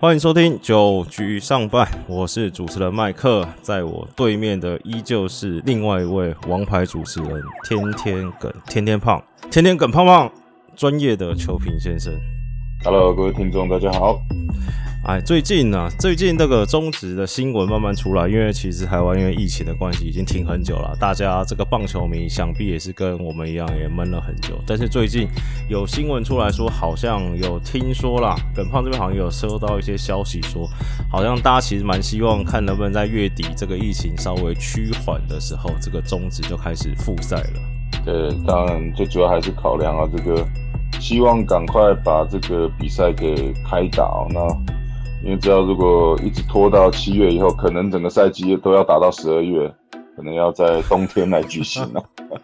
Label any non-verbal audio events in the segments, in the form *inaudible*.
欢迎收听九局上半，我是主持人麦克，在我对面的依旧是另外一位王牌主持人天天梗天天胖天天梗胖胖，专业的球评先生。Hello，各位听众，大家好。哎，最近呢、最近这个中职的新闻慢慢出来，因为其实台湾因为疫情的关系已经停很久了，大家这个棒球迷想必也是跟我们一样也闷了很久。但是最近有新闻出来说，好像有听说啦，耿胖这边好像有收到一些消息说，好像大家其实蛮希望看能不能在月底这个疫情稍微趋缓的时候，这个中职就开始复赛了。对，当然最主要还是考量啊，这个希望赶快把这个比赛给开打、哦。那因为知道，如果一直拖到七月以后，可能整个赛季都要打到十二月，可能要在冬天来举行了。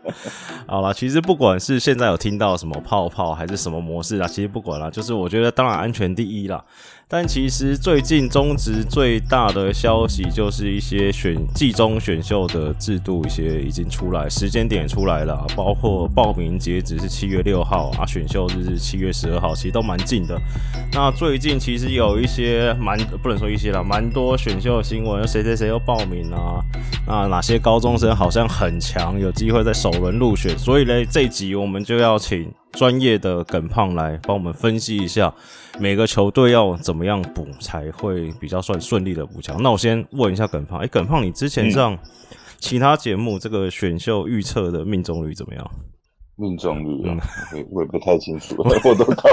*laughs* 好啦，其实不管是现在有听到什么泡泡还是什么模式啊，其实不管啦，就是我觉得当然安全第一啦。但其实最近中职最大的消息就是一些选季中选秀的制度一些已经出来，时间点出来了，包括报名截止是七月六号啊，选秀日是七月十二号，其实都蛮近的。那最近其实有一些蛮不能说一些啦，蛮多选秀新闻，谁谁谁又报名啊？那哪些高中生好像很强，有机会在首轮入选？所以呢，这集我们就要请专业的耿胖来帮我们分析一下每个球队要怎么样补才会比较算顺利的补强。那我先问一下耿胖，哎、耿胖，你之前上其他节目这个选秀预测的命中率怎么样？命中率啊，我我也不太清楚，我都靠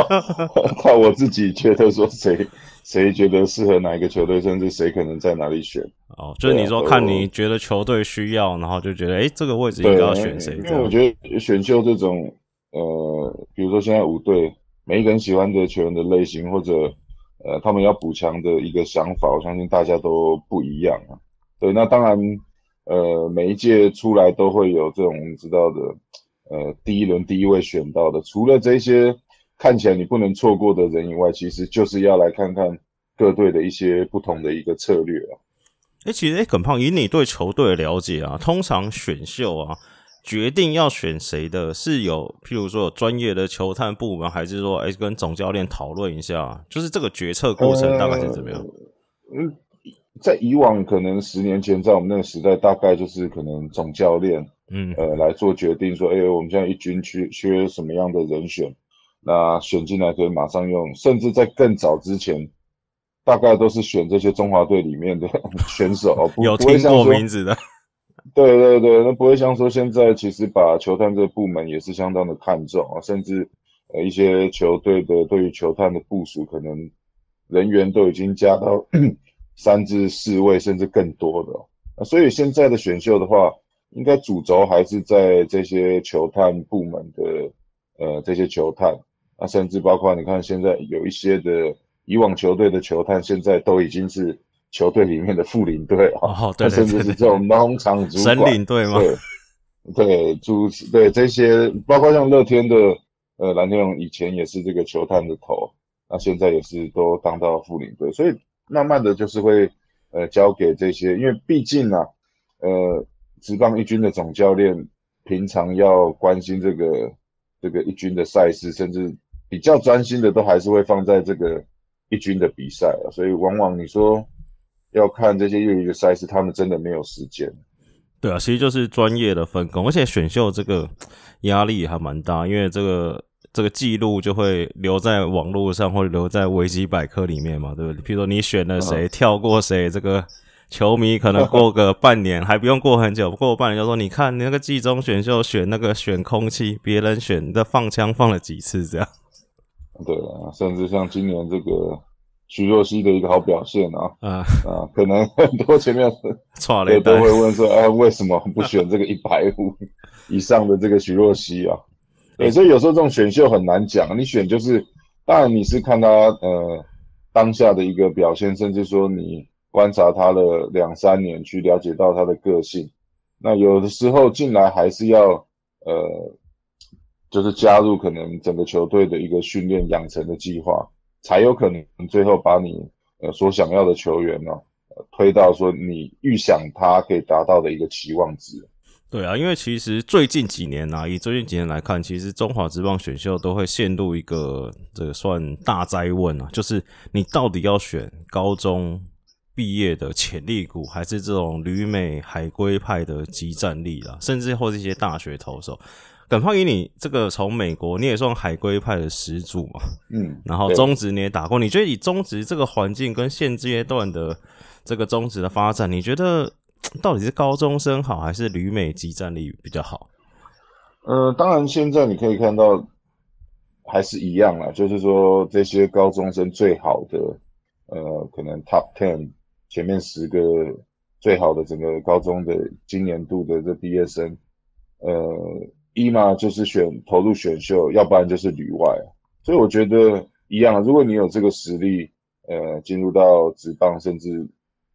靠我自己觉得说谁谁觉得适合哪一个球队，甚至谁可能在哪里选。哦，就是你说看你觉得球队需要，然后就觉得哎、诶这个位置应该要选谁因为我？觉得选秀这种，呃，比如说现在五队每一个人喜欢的球员的类型，或者呃他们要补强的一个想法，我相信大家都不一样啊。对，那当然，呃，每一届出来都会有这种我们知道的，呃，第一轮第一位选到的，除了这些看起来你不能错过的人以外，其实就是要来看看各队的一些不同的一个策略啊。哎、其实哎，耿、胖，以你对球队的了解啊，通常选秀啊，决定要选谁的，是有譬如说有专业的球探部门，还是说哎、跟总教练讨论一下，就是这个决策过程大概是怎么样？嗯，在以往可能十年前，在我们那个时代，大概就是可能总教练嗯呃来做决定，说，哎、我们现在一军缺缺什么样的人选，那选进来可以马上用，甚至在更早之前，大概都是选这些中华队里面的 *laughs* 选手，不有听过名字的，对对对，那不会像说现在其实把球探这个部门也是相当的看重啊，甚至呃一些球队的对于球探的部署，可能人员都已经加到 *clears throat* 三至四位甚至更多的哦、所以现在的选秀的话，应该主轴还是在这些球探部门的呃这些球探。啊，甚至包括你看现在有一些的以往球队的球探，现在都已经是球队里面的副领队啊。哦，对对甚至是这种农场主神管，领队吗？对，对，主对这些，包括像乐天的呃蓝天龙，以前也是这个球探的头，那现在也是都当到副领队，所以慢慢的就是会呃交给这些，因为毕竟啊，呃，职棒一军的总教练平常要关心这个这个一军的赛事，甚至比较专心的都还是会放在这个一军的比赛啊，所以往往你说要看这些业余的赛事，他们真的没有时间。对啊，其实就是专业的分工，而且选秀这个压力还蛮大，因为这个这个记录就会留在网络上或者留在维基百科里面嘛，对不对？譬如说你选了谁，跳过谁，这个球迷可能过个 *laughs* 半年，还不用过很久，过半年就说你看你那个季中选秀选那个选空气，别人选的放枪放了几次这样。对啊，甚至像今年这个徐若曦的一个好表现啊啊，啊，可能很多前面错雷带对都会问说，哎，为什么不选这个一百五以上的这个徐若曦啊？对，所以有时候这种选秀很难讲，你选就是，当然你是看他呃当下的一个表现，甚至说你观察他的两三年，去了解到他的个性。那有的时候进来还是要呃，就是加入可能整个球队的一个训练养成的计划，才有可能最后把你呃所想要的球员呢、推到说你预想他可以达到的一个期望值。对啊，因为其实最近几年啊，以最近几年来看，其实中华职棒选秀都会陷入一个这个算大灾问啊，就是你到底要选高中毕业的潜力股，还是这种旅美海归派的集战力啊，甚至或是一些大学投手。耿胖以你这个从美国，你也算海归派的始祖嘛，嗯，然后中职你也打过，你觉得以中职这个环境跟现阶段的这个中职的发展，你觉得？到底是高中生好，还是旅美集战力比较好？呃，当然，现在你可以看到还是一样啦，就是说这些高中生最好的，呃，可能 top ten 前面十个最好的整个高中的今年度的这毕业生，呃，一嘛就是选投入选秀，要不然就是旅外，所以我觉得一样。如果你有这个实力，呃，进入到职棒，甚至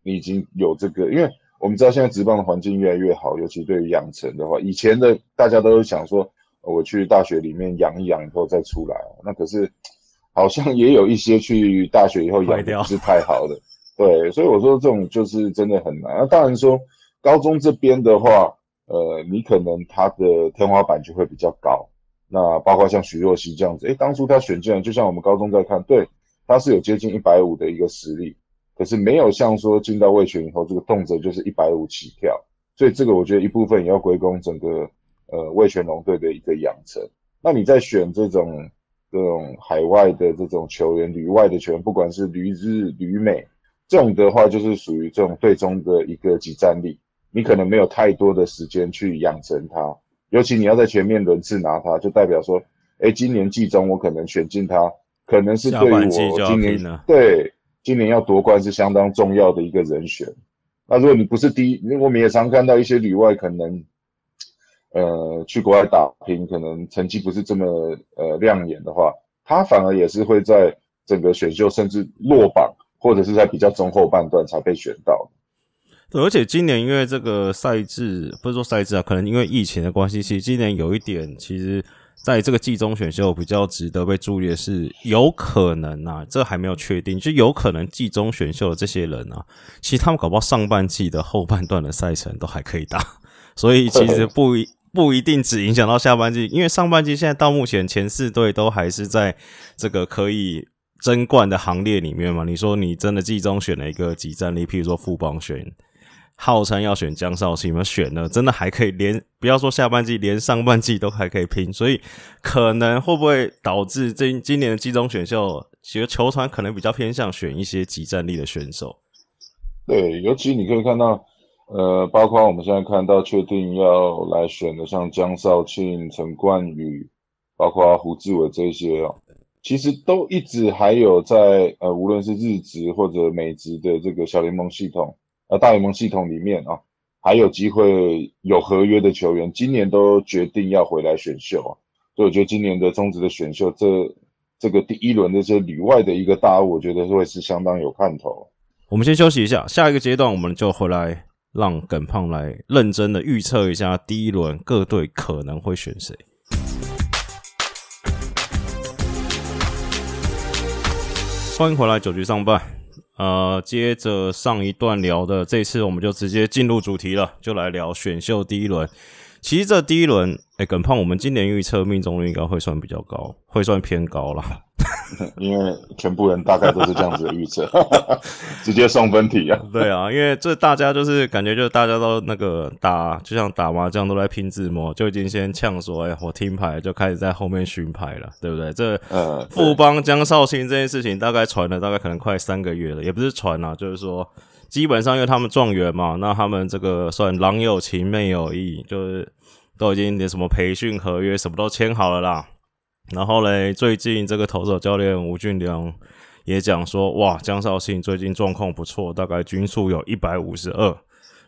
你已经有这个，因为。我们知道现在职棒的环境越来越好，尤其对于养成的话，以前的大家都想说，我去大学里面养一养以后再出来，那可是好像也有一些去大学以后养不是太好的，对，所以我说这种就是真的很难。那当然说高中这边的话，呃，你可能他的天花板就会比较高，那包括像徐若曦这样子，诶，当初他选进来，就像我们高中在看，对，他是有接近一百五的一个实力。可是没有像说进到卫权以后，这个动辄就是一百五起跳，所以这个我觉得一部分也要归功整个呃卫权龙队的一个养成。那你在选这种这种海外的这种球员、旅外的球员，不管是旅日、旅美这种的话，就是属于这种队中的一个集战力，你可能没有太多的时间去养成他，尤其你要在前面轮次拿他，就代表说，哎，今年季中我可能选进他，可能是对于我今年对。今年要夺冠是相当重要的一个人选。那如果你不是第一，我们也常看到一些旅外可能，呃，去国外打拼，可能成绩不是这么呃亮眼的话，他反而也是会在整个选秀甚至落榜，或者是在比较中后半段才被选到。对，而且今年因为这个赛制，不是说赛制啊，可能因为疫情的关系，其实今年有一点其实。在这个季中选秀比较值得被注意的是，有可能啊，这还没有确定，就有可能季中选秀的这些人啊，其实他们搞不好上半季的后半段的赛程都还可以打，所以其实不一不一定只影响到下半季，因为上半季现在到目前前四队都还是在这个可以争冠的行列里面嘛。你说你真的季中选了一个几战力，譬如说副帮选。号称要选江少庆，你们选了，真的还可以连不要说下半季，连上半季都还可以拼，所以可能会不会导致这今年的季中选秀，其实球团可能比较偏向选一些集战力的选手。对，尤其你可以看到，呃，包括我们现在看到确定要来选的，像江少庆、陈冠宇，包括胡志伟这些哦，其实都一直还有在呃，无论是日职或者美职的这个小联盟系统。呃，大联盟系统里面啊，还有机会有合约的球员，今年都决定要回来选秀啊，所以我觉得今年的中职的选秀，这这个第一轮的这里外的一个大物，我觉得会是相当有看头。我们先休息一下，下一个阶段我们就回来让耿胖来认真的预测一下第一轮各队可能会选谁。欢迎回来九局上半。呃，接着上一段聊的，这次我们就直接进入主题了，就来聊选秀第一轮。其实这第一轮，哎，耿胖，我们今年预测命中率应该会算比较高，会算偏高了。因为全部人大概都是这样子的预测，*laughs* 直接送分题啊。对啊，因为这大家就是感觉，就是大家都那个打，就像打麻将都在拼字模，就已经先呛说，哎，我听牌就开始在后面巡牌了，对不对？这富邦江绍兴这件事情大概传了大概可能快三个月了，也不是传啊，就是说基本上因为他们状元嘛，那他们这个算郎有情妹有意，就是都已经连什么培训合约什么都签好了啦。然后嘞，最近这个投手教练吴俊良也讲说，哇，江绍庆最近状况不错，大概均速有一百五十二，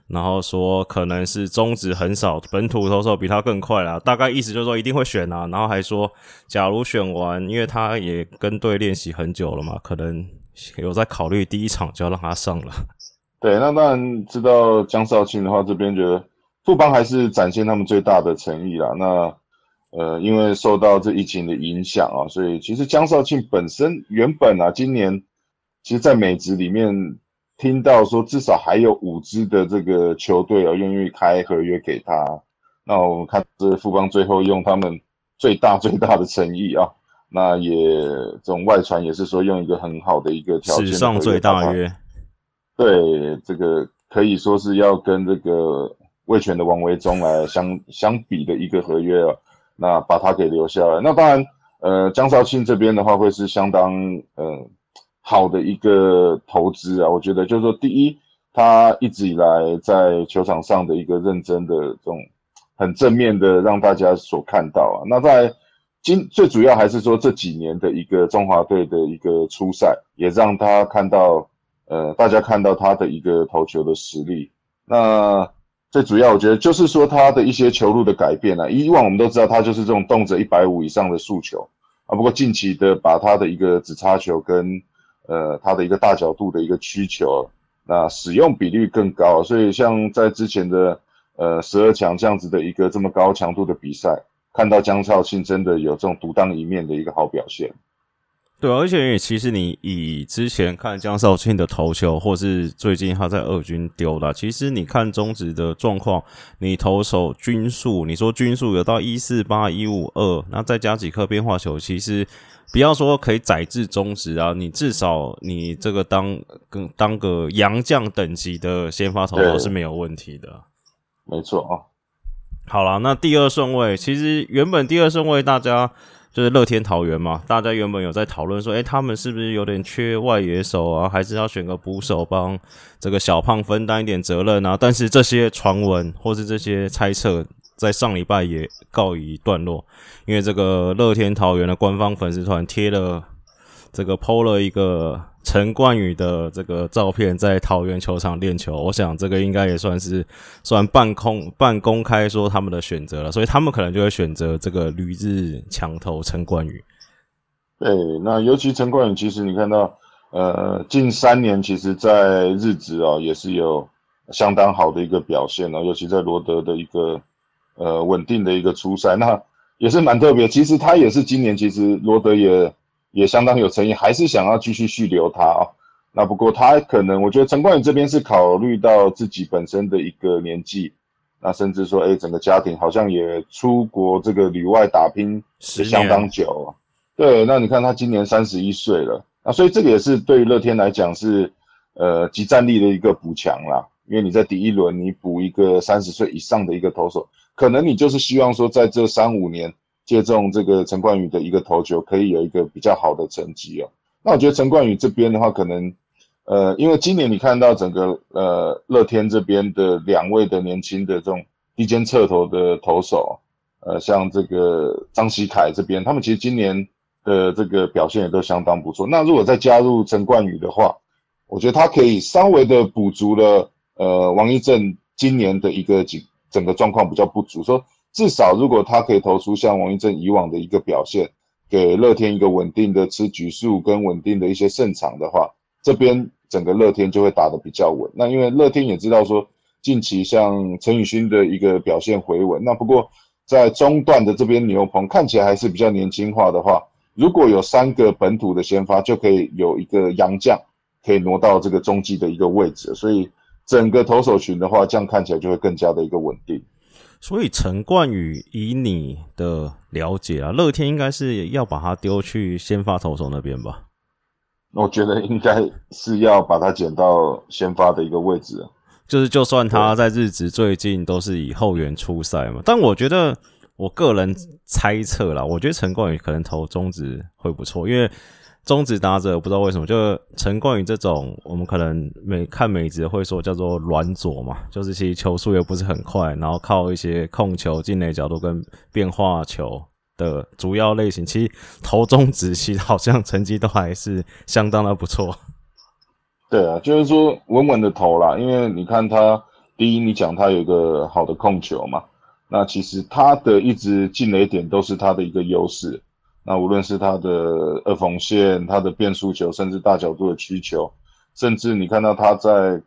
然后说可能是中指很少本土投手比他更快啦，大概意思就是说一定会选啊，然后还说，假如选完，因为他也跟队练习很久了嘛，可能有在考虑第一场就要让他上了。对，那当然知道江绍庆的话，这边觉得富邦还是展现他们最大的诚意啦。那呃，因为受到这疫情的影响啊，所以其实江少庆本身原本啊，今年其实，在美职里面听到说，至少还有五支的这个球队啊，愿意开合约给他。那我们看这富邦最后用他们最大最大的诚意啊，那也这种外传也是说用一个很好的一个条件，史上最大约。对，这个可以说是要跟这个魏权的王维忠来相相比的一个合约了。那把他给留下来，那当然，呃，江少庆这边的话会是相当呃好的一个投资啊。我觉得就是说，第一，他一直以来在球场上的一个认真的这种很正面的让大家所看到啊。那在今最主要还是说这几年的一个中华队的一个初赛，也让他看到。呃，大家看到他的一个投球的实力，那最主要我觉得就是说他的一些球路的改变啊。以往我们都知道他就是这种动辄一百五以上的速球啊，不过近期的把他的一个直插球跟呃他的一个大角度的一个曲球，那使用比率更高，所以像在之前的呃十二强这样子的一个这么高强度的比赛，看到江少庆真的有这种独当一面的一个好表现。对，而且其实你以之前看江少庆的投球，或是最近他在二军丢的，其实你看中职的状况，你投手均数，你说均数有到一四八一五二，那再加几颗变化球，其实不要说可以载至中职啊，你至少你这个当跟当个洋将等级的先发投手是没有问题的。没错啊。好了，那第二顺位，其实原本第二顺位大家。就是乐天桃园嘛，大家原本有在讨论说，诶，他们是不是有点缺外野手啊？还是要选个捕手帮这个小胖分担一点责任啊？但是这些传闻或是这些猜测，在上礼拜也告一段落，因为这个乐天桃园的官方粉丝团贴了这个 PO 了一个。陈冠宇的这个照片在桃园球场练球，我想这个应该也算是算半空半公开说他们的选择了，所以他们可能就会选择这个旅日强投陈冠宇。对，那尤其陈冠宇，其实你看到，呃，近三年其实在日职哦也是有相当好的一个表现哦，尤其在罗德的一个呃稳定的一个出赛，那也是蛮特别。其实他也是今年，其实罗德也。也相当有诚意，还是想要继续续留他啊。那不过他可能，我觉得陈冠宇这边是考虑到自己本身的一个年纪，那甚至说，哎，整个家庭好像也出国这个旅外打拼是相当久。对，那你看他今年三十一岁了，那所以这个也是对乐天来讲是呃集战力的一个补强啦。因为你在第一轮你补一个三十岁以上的一个投手，可能你就是希望说在这三五年。借重这个陈冠宇的一个投球，可以有一个比较好的成绩哦。那我觉得陈冠宇这边的话，可能呃，因为今年你看到整个呃乐天这边的两位的年轻的这种低肩侧投的投手，呃，像这个张喜凯这边，他们其实今年的这个表现也都相当不错。那如果再加入陈冠宇的话，我觉得他可以稍微的补足了呃王一正今年的一个整整个状况比较不足，说。至少，如果他可以投出像王一正以往的一个表现，给乐天一个稳定的吃局数跟稳定的一些胜场的话，这边整个乐天就会打得比较稳。那因为乐天也知道说，近期像陈宇勋的一个表现回稳，那不过在中段的这边牛棚看起来还是比较年轻化的话，如果有三个本土的先发，就可以有一个洋将可以挪到这个中继的一个位置，所以整个投手群的话，这样看起来就会更加的一个稳定。所以陈冠宇，以你的了解啊，乐天应该是要把他丢去先发投手那边吧？我觉得应该是要把他捡到先发的一个位置。就是就算他在日职最近都是以后援出赛嘛，但我觉得我个人猜测啦，我觉得陈冠宇可能投中职会不错，因为。中指打者不知道为什么，就陈冠宇这种，我们可能每看美职会说叫做软左嘛，就是其实球速也不是很快，然后靠一些控球、进内角度跟变化球的主要类型，其实投中指其实好像成绩都还是相当的不错。对啊，就是说稳稳的投啦，因为你看他第一，你讲他有一个好的控球嘛，那其实他的一直进雷点都是他的一个优势。那无论是他的二缝线、他的变速球，甚至大角度的曲球，甚至你看到他在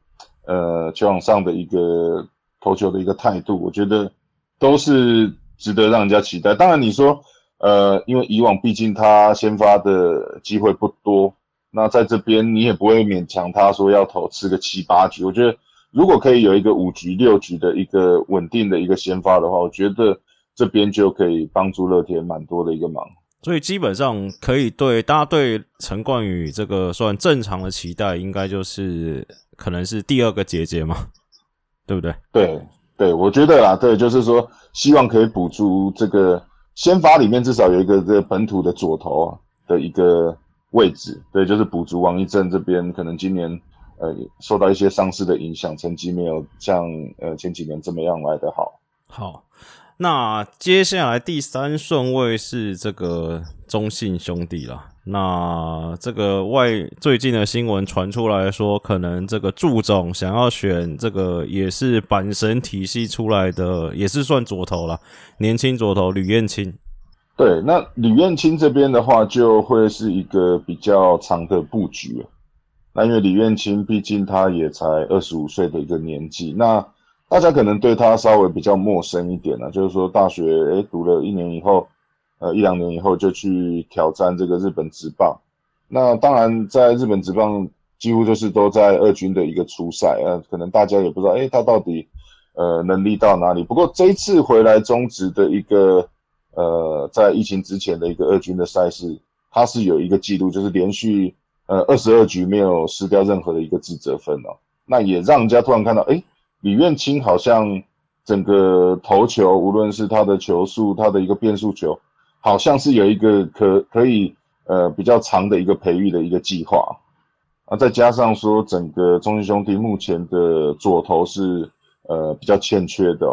呃球场上的一个投球的一个态度，我觉得都是值得让人家期待。当然你说呃，因为以往毕竟他先发的机会不多，那在这边你也不会勉强他说要投吃个七八局。我觉得如果可以有一个五局六局的一个稳定的一个先发的话，我觉得这边就可以帮助乐天蛮多的一个忙。所以基本上可以对大家对陈冠宇这个算正常的期待，应该就是可能是第二个结节嘛，*laughs* 对不对？对对，我觉得啦，对，就是说希望可以补足这个先发里面至少有一个这个本土的左投的一个位置，对，就是补足王一正这边可能今年呃受到一些伤势的影响，成绩没有像呃前几年这么样来的好。好。那接下来第三顺位是这个中信兄弟了。那这个外最近的新闻传出来说，可能这个祝总想要选这个也是板神体系出来的，也是算左投了，年轻左投吕彦青。对，那吕彦青这边的话，就会是一个比较长的布局。那因为吕彦青毕竟他也才二十五岁的一个年纪，那。大家可能对他稍微比较陌生一点呢，就是说大学诶读了一年以后，呃一两年以后就去挑战这个日本职棒。那当然在日本职棒几乎就是都在二军的一个初赛，呃可能大家也不知道诶他到底呃能力到哪里。不过这一次回来中职的一个呃在疫情之前的一个二军的赛事，他是有一个记录，就是连续呃二十二局没有失掉任何的一个自责分哦。那也让人家突然看到诶。李苑清好像整个投球，无论是他的球速，他的一个变速球，好像是有一个可可以呃比较长的一个培育的一个计划啊。再加上说，整个中信兄弟目前的左投是呃比较欠缺的。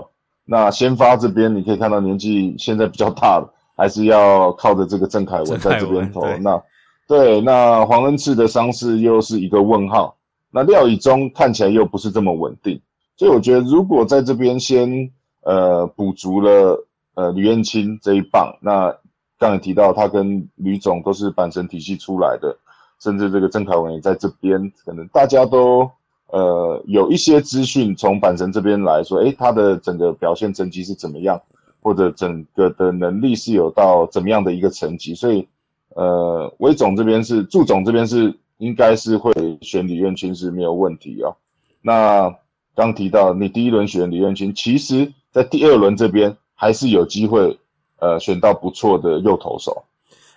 那先发这边你可以看到年纪现在比较大了，还是要靠着这个郑凯文在这边投。那对，那黄恩赐的伤势又是一个问号。那廖以中看起来又不是这么稳定。所以我觉得，如果在这边先呃补足了呃吕彦青这一棒，那刚才提到他跟吕总都是板神体系出来的，甚至这个郑凯文也在这边，可能大家都呃有一些资讯从板神这边来说，诶，他的整个表现成绩是怎么样，或者整个的能力是有到怎么样的一个层级，所以呃魏总这边是祝总这边是应该是会选李彦青是没有问题啊，那。刚提到你第一轮选李彦清，其实在第二轮这边还是有机会，呃，选到不错的右投手。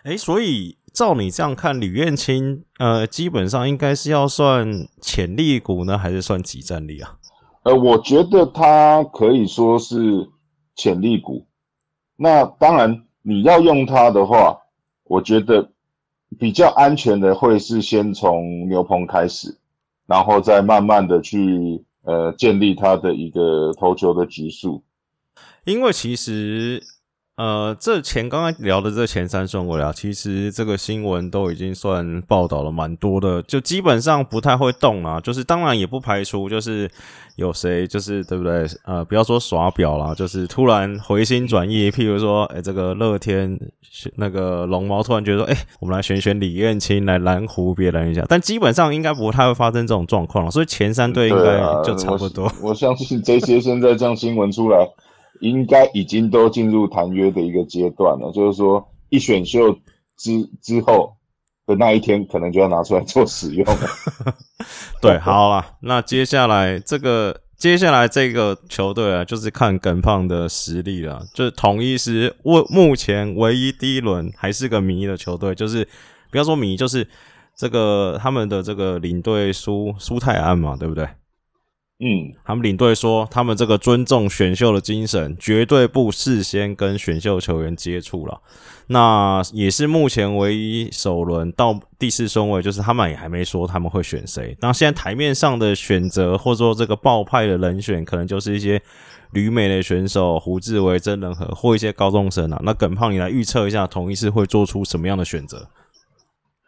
哎，所以照你这样看，李彦清，呃，基本上应该是要算潜力股呢，还是算集战力啊？呃，我觉得他可以说是潜力股。那当然，你要用它的话，我觉得比较安全的会是先从牛棚开始，然后再慢慢的去。呃，建立他的一个投球的局数，因为其实，呃，这前刚刚聊的这前三顺位啊，其实这个新闻都已经算报道了蛮多的，就基本上不太会动啊。就是当然也不排除，就是有谁就是对不对？呃，不要说耍表啦，就是突然回心转意，譬如说，哎，这个乐天。那个龙猫突然觉得说：“哎，我们来选选李彦青来蓝湖别人一下。”但基本上应该不太会发生这种状况了，所以前三队应该就差不多。我相信这些现在这样新闻出来，应该已经都进入谈约的一个阶段了。就是说，一选秀之之后的那一天，可能就要拿出来做使用了。*laughs* 对，好了，那接下来这个。接下来这个球队啊，就是看耿胖的实力了。就是统一是目目前唯一第一轮还是个迷的球队，就是不要说迷，就是这个他们的这个领队苏苏泰安嘛，对不对？嗯，他们领队说，他们这个尊重选秀的精神，绝对不事先跟选秀球员接触了。那也是目前唯一首轮到第四顺位，就是他们也还没说他们会选谁。那现在台面上的选择，或者说这个爆派的人选，可能就是一些旅美的选手胡志伟、真人和或一些高中生啊。那耿胖，你来预测一下，同一次会做出什么样的选择？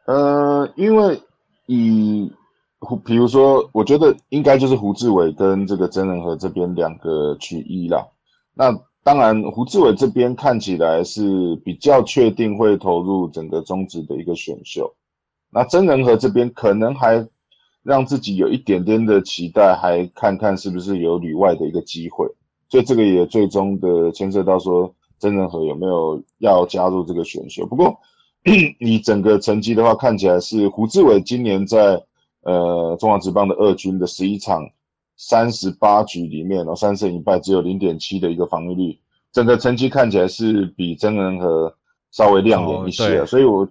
呃，因为以胡，比如说，我觉得应该就是胡志伟跟这个曾仁和这边两个取一啦。那当然，胡志伟这边看起来是比较确定会投入整个中职的一个选秀。那曾仁和这边可能还让自己有一点点的期待，还看看是不是有旅外的一个机会。所以这个也最终的牵涉到说曾仁和有没有要加入这个选秀。不过 *clears throat* 你整个成绩的话，看起来是胡志伟今年在。呃，中华职棒的二军的十一场三十八局里面哦，三胜一败，只有零点七的一个防御率，整个成绩看起来是比曾仁和稍微亮眼一些，所以我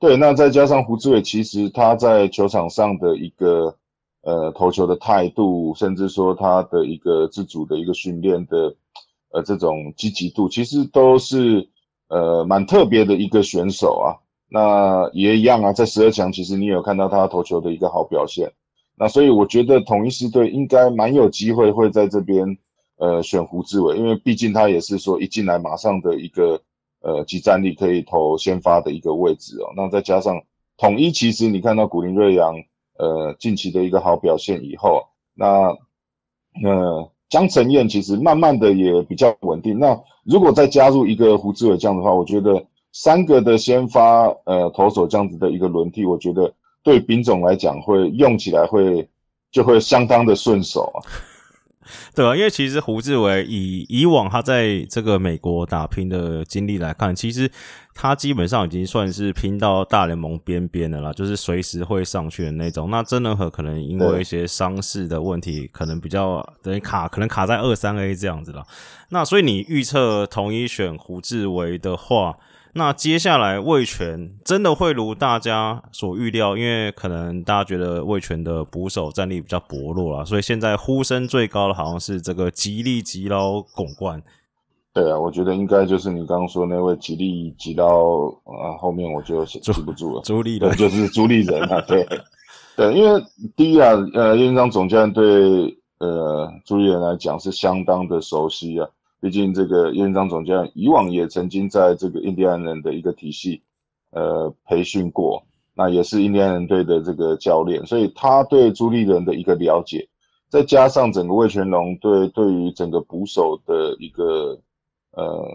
对那再加上胡志伟，其实他在球场上的一个呃投球的态度，甚至说他的一个自主的一个训练的呃这种积极度，其实都是呃蛮特别的一个选手啊。那也一样啊，在十二强，其实你有看到他投球的一个好表现。那所以我觉得统一狮队应该蛮有机会会在这边，呃，选胡志伟，因为毕竟他也是说一进来马上的一个呃集战力可以投先发的一个位置哦。那再加上统一，其实你看到古林瑞阳呃近期的一个好表现以后，那呃江承彦其实慢慢的也比较稳定。那如果再加入一个胡志伟这样的话，我觉得。三个的先发呃投手这样子的一个轮替，我觉得对丙总来讲会用起来会就会相当的顺手啊，*laughs* 对啊，因为其实胡志伟以以往他在这个美国打拼的经历来看，其实他基本上已经算是拼到大联盟边边的啦，就是随时会上去的那种。那真的和可能因为一些伤势的问题，可能比较等于卡，可能卡在二三 A 这样子了。那所以你预测统一选胡志伟的话？那接下来魏权真的会如大家所预料，因为可能大家觉得魏权的捕手战力比较薄弱啊，所以现在呼声最高的好像是这个吉利吉捞拱冠。对啊，我觉得应该就是你刚刚说那位吉利吉捞啊，后面我就记不住了。朱立人 *laughs* 就是朱立人啊，对 *laughs* 对，因为第一啊，呃，院长总监对呃朱立人来讲是相当的熟悉啊。毕竟这个院长总监以往也曾经在这个印第安人的一个体系，呃，培训过，那也是印第安人队的这个教练，所以他对朱立人的一个了解，再加上整个魏全龙对对于整个捕手的一个呃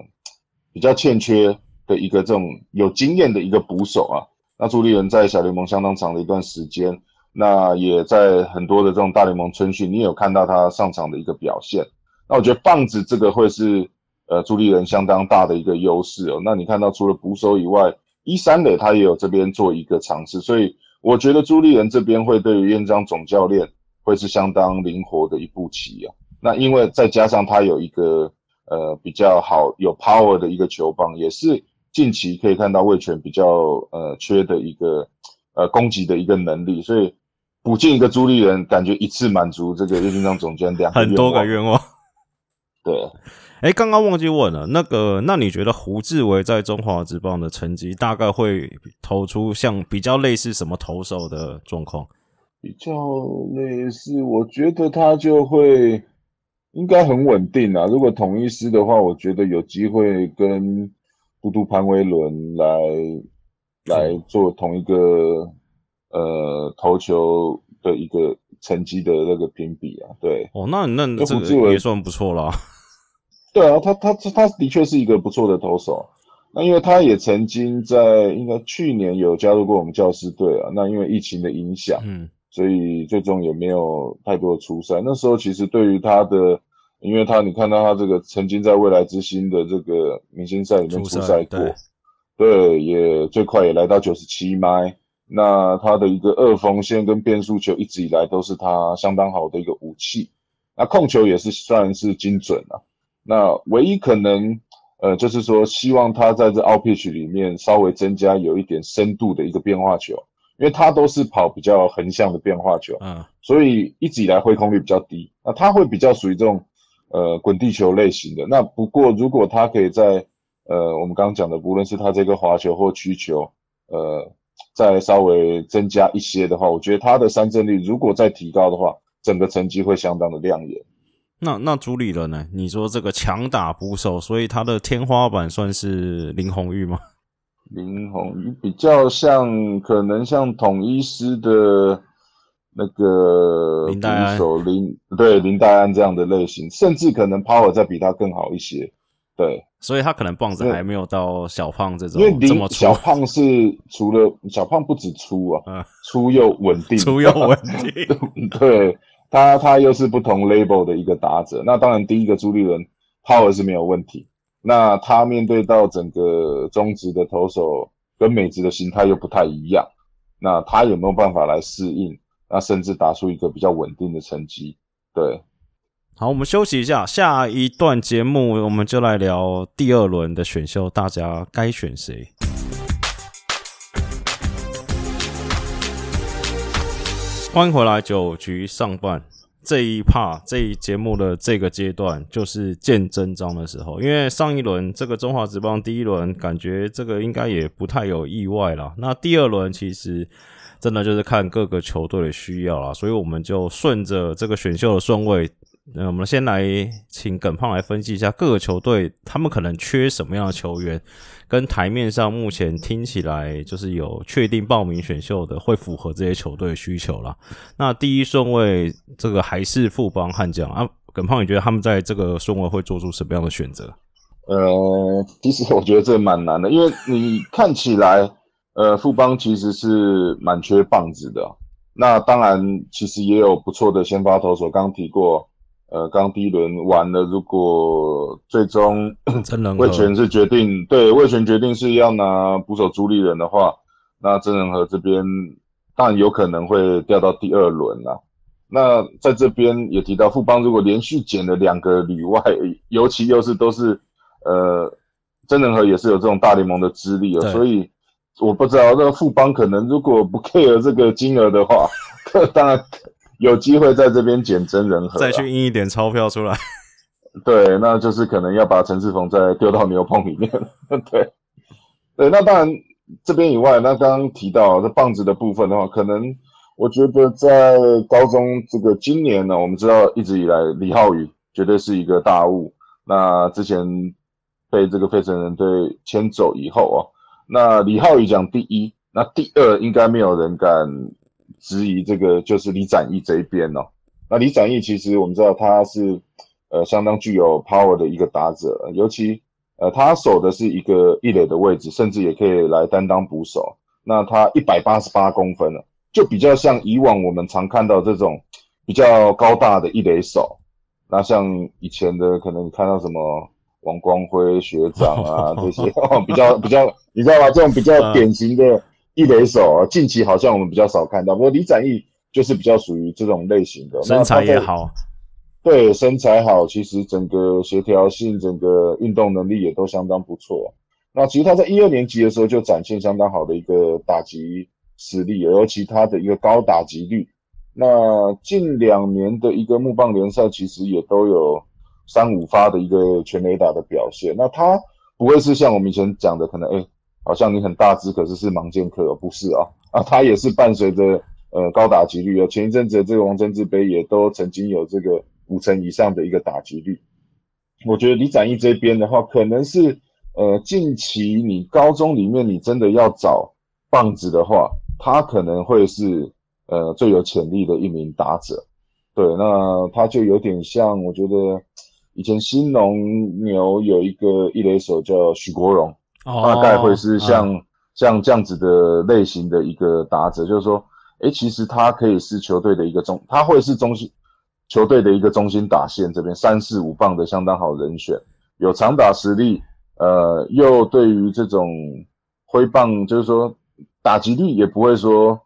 比较欠缺的一个这种有经验的一个捕手啊，那朱立人在小联盟相当长的一段时间，那也在很多的这种大联盟春训，你有看到他上场的一个表现。那我觉得棒子这个会是呃朱立人相当大的一个优势哦。那你看到除了捕手以外，一三垒他也有这边做一个尝试，所以我觉得朱立人这边会对于院长总教练会是相当灵活的一步棋啊。那因为再加上他有一个呃比较好有 power 的一个球棒，也是近期可以看到魏权比较呃缺的一个呃攻击的一个能力，所以补进一个朱立人，感觉一次满足这个院长总监两很多个愿望。对，哎，刚刚忘记问了，那个，那你觉得胡志伟在中华职棒的成绩大概会投出像比较类似什么投手的状况？比较类似，我觉得他就会应该很稳定啊。如果统一师的话，我觉得有机会跟嘟嘟潘威伦来来做同一个呃投球的一个成绩的那个评比啊。对，哦，那那这个也算不错了。对啊，他他他的确是一个不错的投手。那因为他也曾经在应该去年有加入过我们教师队啊。那因为疫情的影响，嗯，所以最终也没有太多的出赛。那时候其实对于他的，因为他你看到他这个曾经在未来之星的这个明星赛里面出赛过，对，也最快也来到九十七迈。那他的一个二锋线跟变速球一直以来都是他相当好的一个武器。那控球也是算是精准啊。那唯一可能，呃，就是说，希望他在这 out pitch 里面稍微增加有一点深度的一个变化球，因为他都是跑比较横向的变化球，嗯，所以一直以来挥空率比较低。那他会比较属于这种，呃，滚地球类型的。那不过如果他可以在，呃，我们刚刚讲的，无论是他这个滑球或曲球，呃，再稍微增加一些的话，我觉得他的三振率如果再提高的话，整个成绩会相当的亮眼。那那主理人呢？你说这个强打捕手，所以他的天花板算是林红玉吗？*laughs* 林红玉比较像，可能像统一师的那个捕手林，对林黛安这样的类型，甚至可能 power 再比他更好一些。对，所以他可能棒子还没有到小胖这种，因为林小胖是除了小胖不止粗啊，粗又稳定，*laughs* 粗又稳定，*laughs* 对。他他又是不同 label 的一个打者，那当然第一个朱立伦 power 是没有问题，那他面对到整个中职的投手跟美职的形态又不太一样，那他有没有办法来适应？那甚至打出一个比较稳定的成绩？对，好，我们休息一下，下一段节目我们就来聊第二轮的选秀，大家该选谁？欢迎回来，九局上半这一趴这一节目的这个阶段就是见真章的时候，因为上一轮这个中华职棒第一轮感觉这个应该也不太有意外了，那第二轮其实真的就是看各个球队的需要了，所以我们就顺着这个选秀的顺位。那我们先来请耿胖来分析一下各个球队，他们可能缺什么样的球员，跟台面上目前听起来就是有确定报名选秀的，会符合这些球队的需求啦。那第一顺位这个还是富邦悍将啊，耿胖，你觉得他们在这个顺位会做出什么样的选择？呃，其实我觉得这蛮难的，因为你看起来，呃，富邦其实是蛮缺棒子的。那当然，其实也有不错的先发投手，刚刚提过。呃，刚第一轮完了，如果最终魏权是决定对魏权决定是要拿捕手朱立人的话，那真人和这边当然有可能会掉到第二轮了。那在这边也提到富邦如果连续捡了两个里外，尤其又是都是呃真人和也是有这种大联盟的资历啊，所以我不知道那个富邦可能如果不 care 这个金额的话，*laughs* 当然。有机会在这边捡真人和，再去印一点钞票出来。*laughs* 对，那就是可能要把陈志鹏再丢到牛棚里面。对，对，那当然这边以外，那刚刚提到这棒子的部分的话，可能我觉得在高中这个今年呢，我们知道一直以来李浩宇绝对是一个大物。那之前被这个费城人队牵走以后哦，那李浩宇讲第一，那第二应该没有人敢。质疑这个就是李展毅这一边哦。那李展毅其实我们知道他是呃相当具有 power 的一个打者，尤其呃他守的是一个一垒的位置，甚至也可以来担当捕手。那他一百八十八公分了，就比较像以往我们常看到这种比较高大的一垒手。那像以前的可能你看到什么王光辉学长啊这些 *laughs* 比较比较，你知道吗？这种比较 *laughs* 典型的。一垒手啊，近期好像我们比较少看到，不过李展毅就是比较属于这种类型的，身材也好，对，身材好，其实整个协调性、整个运动能力也都相当不错。那其实他在一二年级的时候就展现相当好的一个打击实力，尤其他的一个高打击率。那近两年的一个木棒联赛，其实也都有三五发的一个全垒打的表现。那他不会是像我们以前讲的，可能哎。好像你很大只，可是是盲剑客，不是啊？*laughs* 啊，他也是伴随着呃高打击率啊。前一阵子这个王贞治杯也都曾经有这个五成以上的一个打击率。我觉得李展毅这边的话，可能是呃近期你高中里面你真的要找棒子的话，他可能会是呃最有潜力的一名打者。对，那他就有点像，我觉得以前新农牛有一个一垒手叫许国荣。大概会是像像这样子的类型的一个打者，就是说，诶，其实他可以是球队的一个中，他会是中心球队的一个中心打线这边三四五棒的相当好人选，有长打实力，呃，又对于这种挥棒，就是说打击力也不会说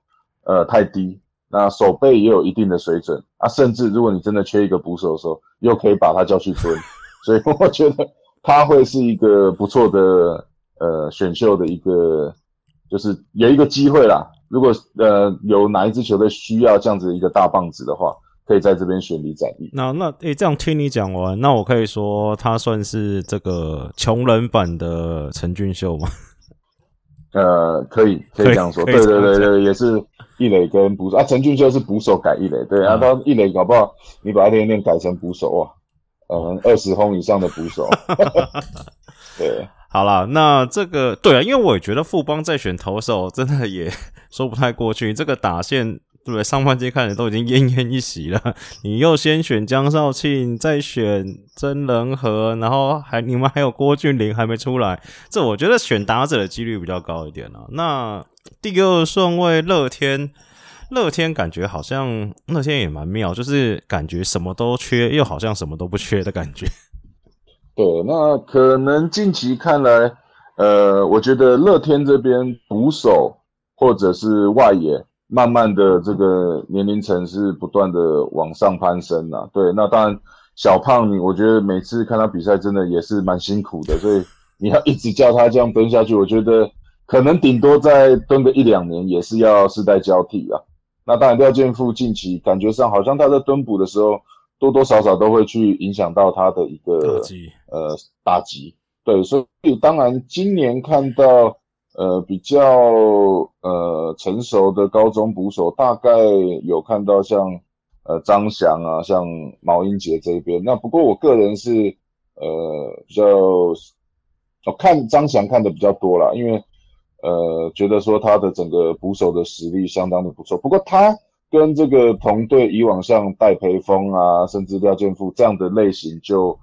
呃太低，那手背也有一定的水准啊，甚至如果你真的缺一个捕手的时候，又可以把他叫去蹲，所以我觉得他会是一个不错的。呃，选秀的一个就是有一个机会啦。如果呃有哪一支球队需要这样子一个大棒子的话，可以在这边选李展毅。那那诶，这样听你讲完，那我可以说他算是这个穷人版的陈俊秀吗？*laughs* 呃，可以可以这样说。对对对对，也是一垒跟捕手啊。陈俊秀是捕手改一垒，对啊，他一垒搞不好你把他练练改成捕手啊，嗯，二十轰以上的捕手。*laughs* 对。好了，那这个对啊，因为我也觉得富邦在选投手，真的也说不太过去。这个打线，对不对？上半季看来都已经奄奄一息了。你又先选江少庆，再选曾仁和，然后还你们还有郭俊霖还没出来，这我觉得选打者的几率比较高一点啊。那第二顺位乐天，乐天感觉好像乐天也蛮妙，就是感觉什么都缺，又好像什么都不缺的感觉。对，那可能近期看来，呃，我觉得乐天这边捕手或者是外野慢慢的这个年龄层是不断的往上攀升啊。对，那当然小胖，我觉得每次看他比赛真的也是蛮辛苦的，所以你要一直叫他这样蹲下去，我觉得可能顶多再蹲个一两年，也是要世代交替啊。那当然廖健富近期感觉上好像他在蹲捕的时候，多多少少都会去影响到他的一个呃打击。对，所以当然今年看到呃比较呃成熟的高中捕手，大概有看到像呃张翔啊，像毛英杰这边。那不过我个人是呃比较我看张翔看的比较多啦，因为呃觉得说他的整个捕手的实力相当的不错。不过他跟这个同队以往像戴培峰啊，甚至廖健富这样的类型就。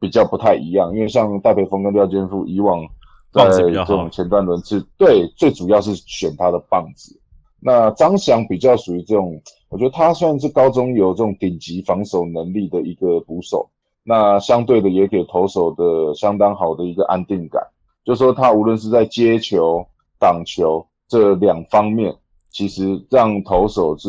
比较不太一样，因为像戴培峰跟廖健富以往在这种前段轮次，对，最主要是选他的棒子。那张翔比较属于这种，我觉得他算是高中有这种顶级防守能力的一个捕手，那相对的也给投手的相当好的一个安定感，就说他无论是在接球、挡球这两方面，其实让投手是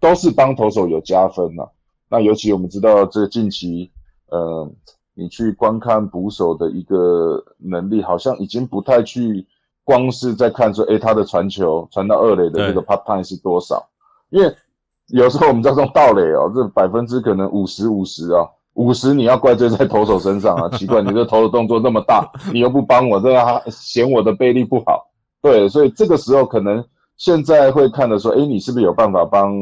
都是帮投手有加分呐。那尤其我们知道这近期，呃。你去观看捕手的一个能力，好像已经不太去光是在看说，哎，他的传球传到二垒的这个 part time 是多少？因为有时候我们知道这种盗垒哦，这百分之可能五十五十啊，五十你要怪罪在投手身上啊，*laughs* 奇怪，你这投的动作那么大，你又不帮我，这个嫌我的背力不好，对，所以这个时候可能现在会看的说，哎，你是不是有办法帮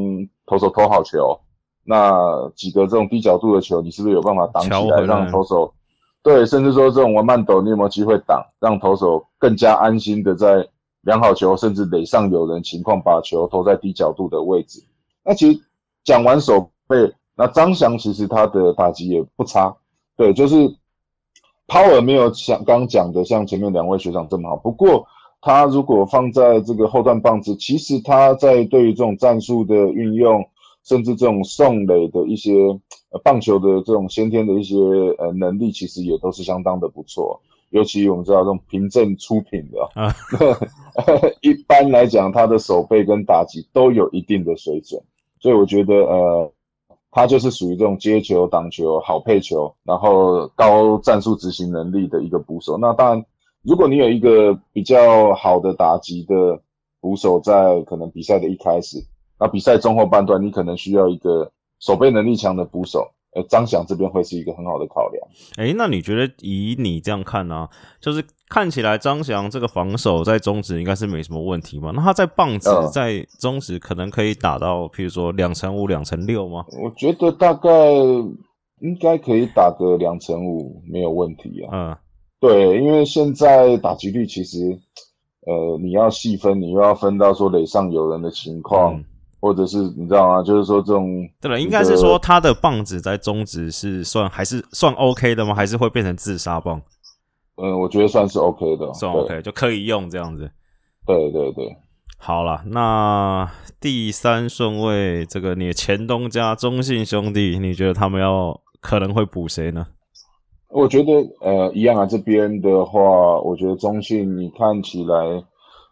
投手投好球？那几个这种低角度的球，你是不是有办法挡起来，让投手对，甚至说这种玩慢抖，你有没有机会挡，让投手更加安心的在量好球，甚至垒上有人情况，把球投在低角度的位置。那其实讲完手背，那张翔其实他的打击也不差，对，就是 power 没有像刚讲的像前面两位学长这么好，不过他如果放在这个后段棒子，其实他在对于这种战术的运用。甚至这种送垒的一些呃棒球的这种先天的一些呃能力，其实也都是相当的不错。尤其我们知道这种凭证出品的啊，*laughs* 一般来讲，他的手背跟打击都有一定的水准。所以我觉得呃，他就是属于这种接球、挡球、好配球，然后高战术执行能力的一个捕手。那当然，如果你有一个比较好的打击的捕手，在可能比赛的一开始。那比赛中后半段，你可能需要一个守备能力强的捕手，呃，张翔这边会是一个很好的考量。哎，那你觉得以你这样看呢？就是看起来张翔这个防守在中职应该是没什么问题嘛？那他在棒子在中职可能可以打到，譬如说两成五、两成六吗？我觉得大概应该可以打个两成五没有问题啊。嗯，对，因为现在打击率其实，呃，你要细分，你又要分到说垒上有人的情况。或者是你知道吗？就是说这种对了，应该是说他的棒子在中职是算还是算 OK 的吗？还是会变成自杀棒？嗯，我觉得算是 OK 的，算 OK 就可以用这样子。对对对，好了，那第三顺位这个你的前东家中信兄弟，你觉得他们要可能会补谁呢？我觉得呃一样啊，这边的话，我觉得中信你看起来。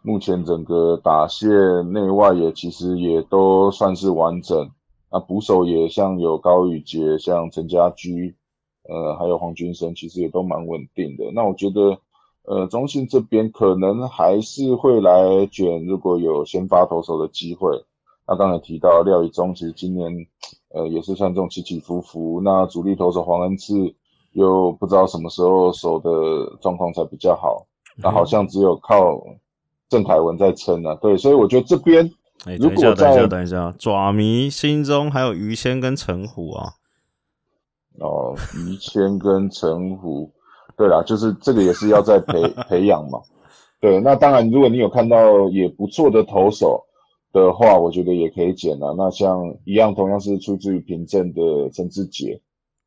目前整个打线内外也其实也都算是完整，那捕手也像有高宇杰，像陈家驹，呃，还有黄君生，其实也都蛮稳定的。那我觉得，呃，中信这边可能还是会来卷，如果有先发投手的机会。那刚才提到廖以忠，其实今年，呃，也是算这种起起伏伏。那主力投手黄恩赐又不知道什么时候手的状况才比较好，那好像只有靠。郑凯文在撑啊，对，所以我觉得这边，哎，等一下，等一下，等一下，爪迷心中还有于谦跟陈虎啊，哦，于谦跟陈虎，对啦，就是这个也是要在培 *laughs* 培养嘛，对，那当然，如果你有看到也不错的投手的话，我觉得也可以捡啊。那像一样，同样是出自于平镇的陈志杰，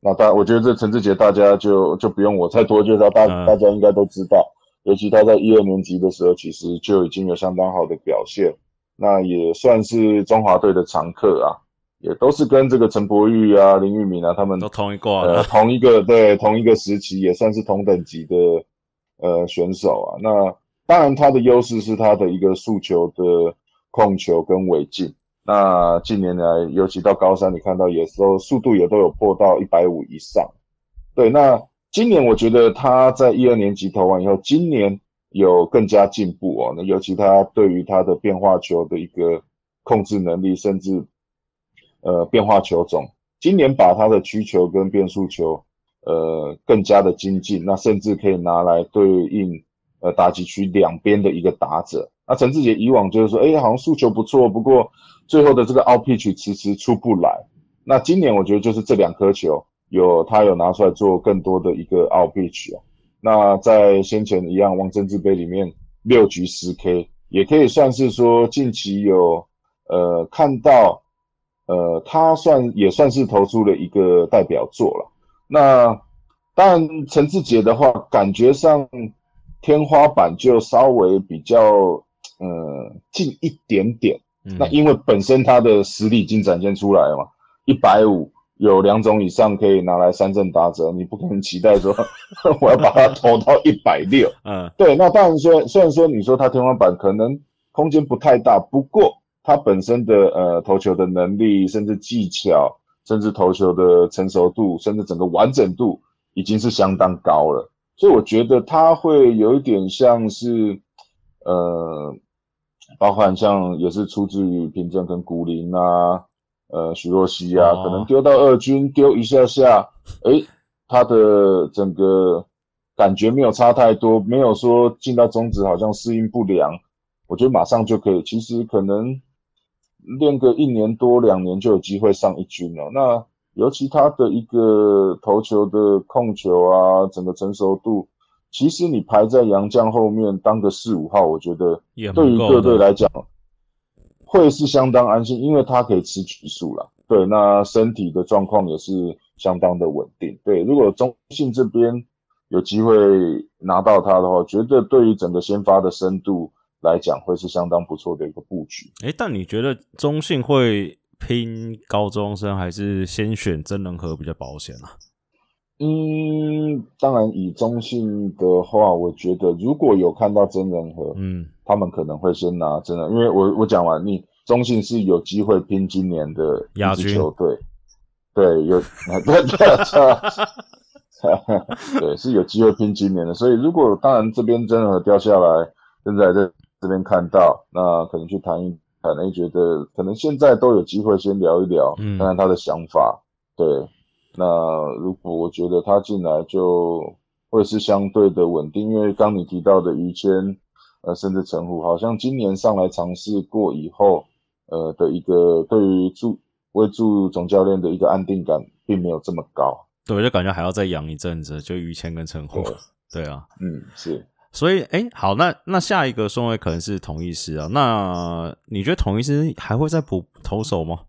那大，我觉得这陈志杰大家就就不用我太多介绍，大大家应该都知道。尤其他在一二年级的时候，其实就已经有相当好的表现，那也算是中华队的常客啊，也都是跟这个陈柏宇啊、林玉敏啊他们都同一挂，呃，同一个对同一个时期，也算是同等级的呃选手啊。那当然他的优势是他的一个速球的控球跟尾劲。那近年来，尤其到高三，你看到也都速度也都有破到一百五以上。对，那今年我觉得他在一二年级投完以后，今年有更加进步哦。那尤其他对于他的变化球的一个控制能力，甚至呃变化球种，今年把他的曲球跟变速球呃更加的精进，那甚至可以拿来对应呃打击区两边的一个打者。那陈志杰以往就是说，哎，好像速球不错，不过。最后的这个 out pitch 迟迟出不来，那今年我觉得就是这两颗球有他有拿出来做更多的一个 out pitch 啊。那在先前一样王贞治杯里面六局十 K，也可以算是说近期有呃看到呃他算也算是投出了一个代表作了。那当然陈志杰的话，感觉上天花板就稍微比较呃近一点点。那因为本身他的实力已经展现出来了嘛，一百五有两种以上可以拿来三振打者，你不可能期待说 *laughs* 我要把它投到一百六。*laughs* 嗯，对。那当然说，虽然说你说他天花板可能空间不太大，不过他本身的呃投球的能力，甚至技巧，甚至投球的成熟度，甚至整个完整度已经是相当高了。所以我觉得他会有一点像是呃。包含像也是出自于平正跟古林啊，呃许若曦啊，可能丢到二军丢一下下，诶，他的整个感觉没有差太多，没有说进到中职好像适应不良，我觉得马上就可以，其实可能练个一年多两年就有机会上一军了。那尤其他的一个投球的控球啊，整个成熟度。其实你排在杨将后面当个四五号，我觉得对于各队来讲会是相当安心，因为他可以吃局数了。对，那身体的状况也是相当的稳定。对，如果中信这边有机会拿到他的话，觉得对于整个先发的深度来讲，会是相当不错的一个布局。哎，但你觉得中信会拼高中生，还是先选真人和比较保险啊？嗯，当然，以中信的话，我觉得如果有看到真人和，嗯，他们可能会先拿真人，因为我我讲完，你中信是有机会拼今年的亚军。球队，对，有对对 *laughs* 对，是有机会拼今年的，所以如果当然这边真人和掉下来，现在在这边看到，那可能去谈一谈，哎，觉得可能现在都有机会先聊一聊，看看他的想法，对。那如果我觉得他进来就会是相对的稳定，因为刚你提到的于谦，呃，甚至陈虎，好像今年上来尝试过以后，呃的一个对于助为助总教练的一个安定感，并没有这么高。对，就感觉还要再养一阵子，就于谦跟陈虎。对啊，嗯，是。所以，哎，好，那那下一个顺位可能是同一师啊。那你觉得同一师还会再补投手吗？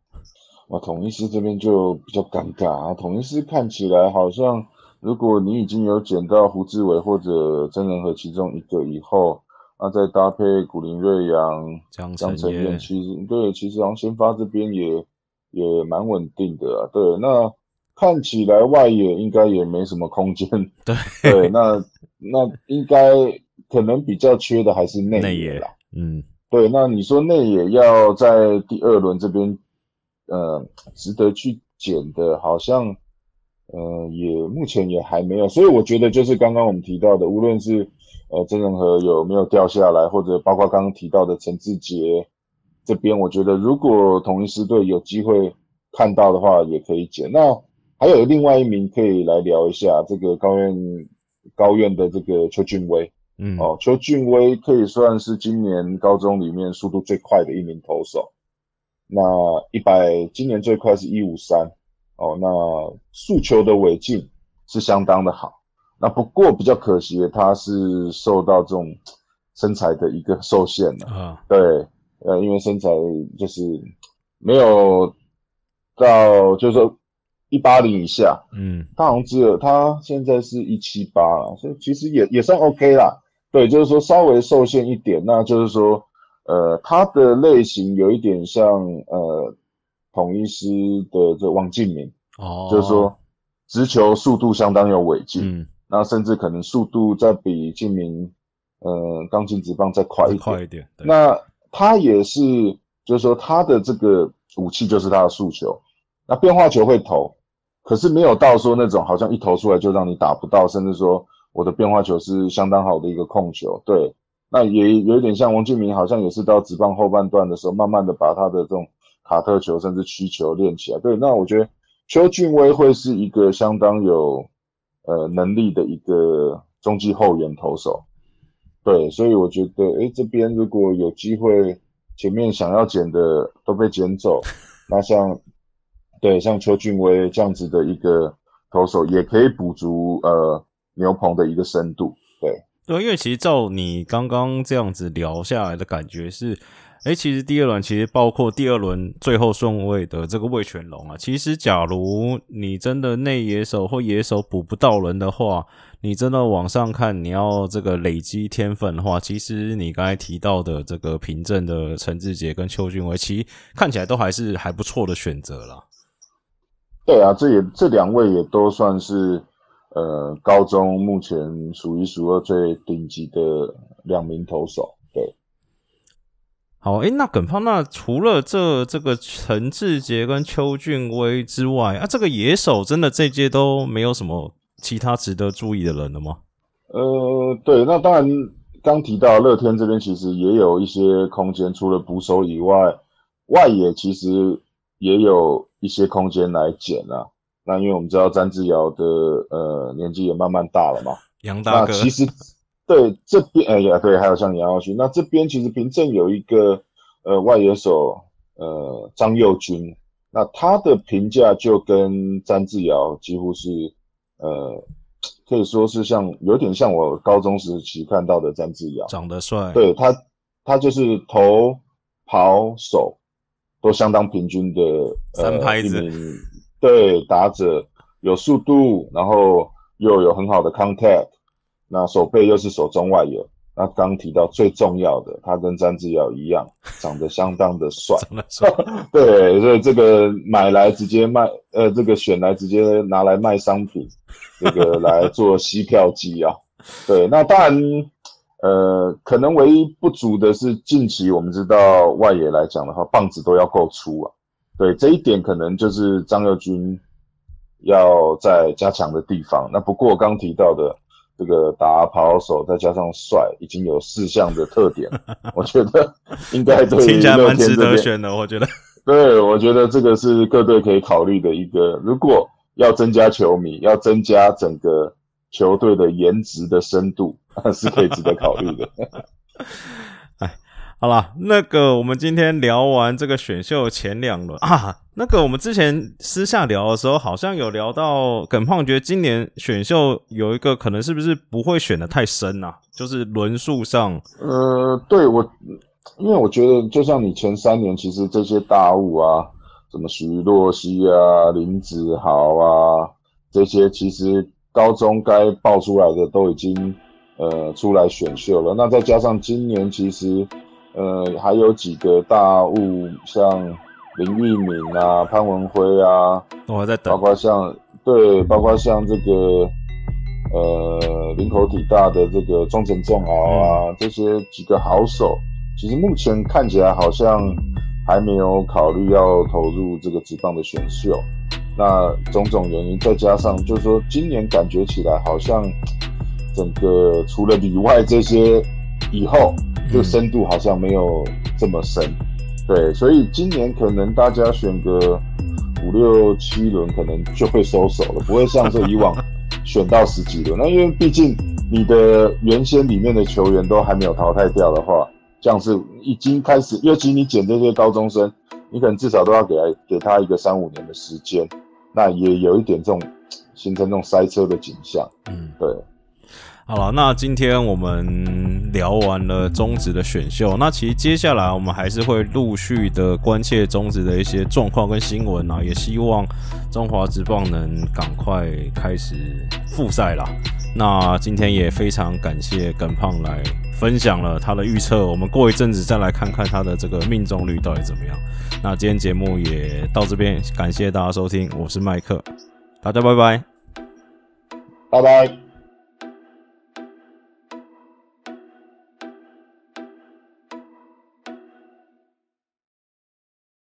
啊，统一师这边就比较尴尬啊。统一师看起来好像，如果你已经有捡到胡志伟或者真人和其中一个以后，那再搭配古林瑞阳、江承彦，其实对，其实好像先发这边也也蛮稳定的啊。对，那看起来外野应该也没什么空间。对对，那那应该可能比较缺的还是内野啦。嗯，对，那你说内野要在第二轮这边。呃，值得去捡的，好像，呃，也目前也还没有，所以我觉得就是刚刚我们提到的，无论是呃曾仁和有没有掉下来，或者包括刚刚提到的陈志杰这边，我觉得如果同一师队有机会看到的话，也可以捡。那还有另外一名可以来聊一下，这个高院高院的这个邱俊威，嗯，哦，邱俊威可以算是今年高中里面速度最快的一名投手。那一百今年最快是一五三哦，那速球的尾劲是相当的好。那不过比较可惜的，他是受到这种身材的一个受限了啊。对，呃，因为身材就是没有到，就是说一八零以下，嗯，他好像只有他现在是一七八了，所以其实也也算 OK 啦。对，就是说稍微受限一点，那就是说。呃，他的类型有一点像呃，统一师的这王敬明哦，就是说直球速度相当有尾劲，嗯，那甚至可能速度再比敬明呃刚进直棒再快一点，快一点。那他也是，就是说他的这个武器就是他的速球，那变化球会投，可是没有到说那种好像一投出来就让你打不到，甚至说我的变化球是相当好的一个控球，对，那也有一点像王俊明，好像也是到职棒后半段的时候，慢慢的把他的这种卡特球甚至曲球练起来，对，那我觉得邱俊威会是一个相当有呃能力的一个中继后援投手。对，所以我觉得，哎，这边如果有机会，前面想要捡的都被捡走，那像，对，像邱俊威这样子的一个投手，也可以补足呃牛棚的一个深度。对，因为其实照你刚刚这样子聊下来的感觉是。哎，其实第二轮其实包括第二轮最后顺位的这个魏全龙啊。其实，假如你真的内野手或野手补不到人的话，你真的往上看，你要这个累积天分的话，其实你刚才提到的这个凭证的陈志杰跟邱俊伟，其实看起来都还是还不错的选择了。对啊，这也这两位也都算是呃高中目前数一数二最顶级的两名投手。对好，哎，那耿胖，那除了这这个陈志杰跟邱俊威之外啊，这个野手真的这届都没有什么其他值得注意的人了吗？呃，对，那当然刚提到乐天这边其实也有一些空间，除了捕手以外，外野其实也有一些空间来捡啊。那因为我们知道詹志尧的呃年纪也慢慢大了嘛，*laughs* 杨大哥，其实。对这边，哎呀，对，还有像杨耀勋，那这边其实凭证有一个呃外野手，呃张佑军，那他的评价就跟詹志尧几乎是，呃可以说是像有点像我高中时期看到的詹志尧，长得帅，对他，他就是投跑手都相当平均的，三拍子，对打者有速度，然后又有很好的 contact。那手背又是手中外野，那刚提到最重要的，他跟詹志尧一样，长得相当的帅。*laughs* 对，所以这个买来直接卖，呃，这个选来直接拿来卖商品，这个来做吸票机啊。*laughs* 对，那当然，呃，可能唯一不足的是近期我们知道外野来讲的话，棒子都要够粗啊。对，这一点可能就是张佑军要在加强的地方。那不过刚提到的。这个打跑手再加上帅，已经有四项的特点，我觉得应该对听起来蛮值得选的。我觉得，对，我觉得这个是各队可以考虑的一个。如果要增加球迷，要增加整个球队的颜值的深度，*laughs* 是可以值得考虑的。*laughs* 好了，那个我们今天聊完这个选秀前两轮啊，那个我们之前私下聊的时候，好像有聊到耿胖觉得今年选秀有一个可能是不是不会选的太深啊？就是轮数上，呃，对我，因为我觉得就像你前三年，其实这些大物啊，什么徐若曦啊、林子豪啊这些，其实高中该爆出来的都已经呃出来选秀了。那再加上今年其实。呃，还有几个大物，像林玉敏啊、潘文辉啊，我还在等。包括像对，包括像这个呃，林口体大的这个中城重豪啊，这些几个好手，其实目前看起来好像还没有考虑要投入这个职棒的选秀。那种种原因，再加上就是说，今年感觉起来好像整个除了里外这些以后。这个深度好像没有这么深，对，所以今年可能大家选个五六七轮，可能就会收手了，不会像这以往选到十几轮。*laughs* 那因为毕竟你的原先里面的球员都还没有淘汰掉的话，这样是已经开始，尤其你捡这些高中生，你可能至少都要给他给他一个三五年的时间，那也有一点这种形成这种塞车的景象。嗯，对。好了，那今天我们聊完了中职的选秀，那其实接下来我们还是会陆续的关切中职的一些状况跟新闻啊，也希望中华职棒能赶快开始复赛啦。那今天也非常感谢耿胖来分享了他的预测，我们过一阵子再来看看他的这个命中率到底怎么样。那今天节目也到这边，感谢大家收听，我是麦克，大家拜拜，拜拜。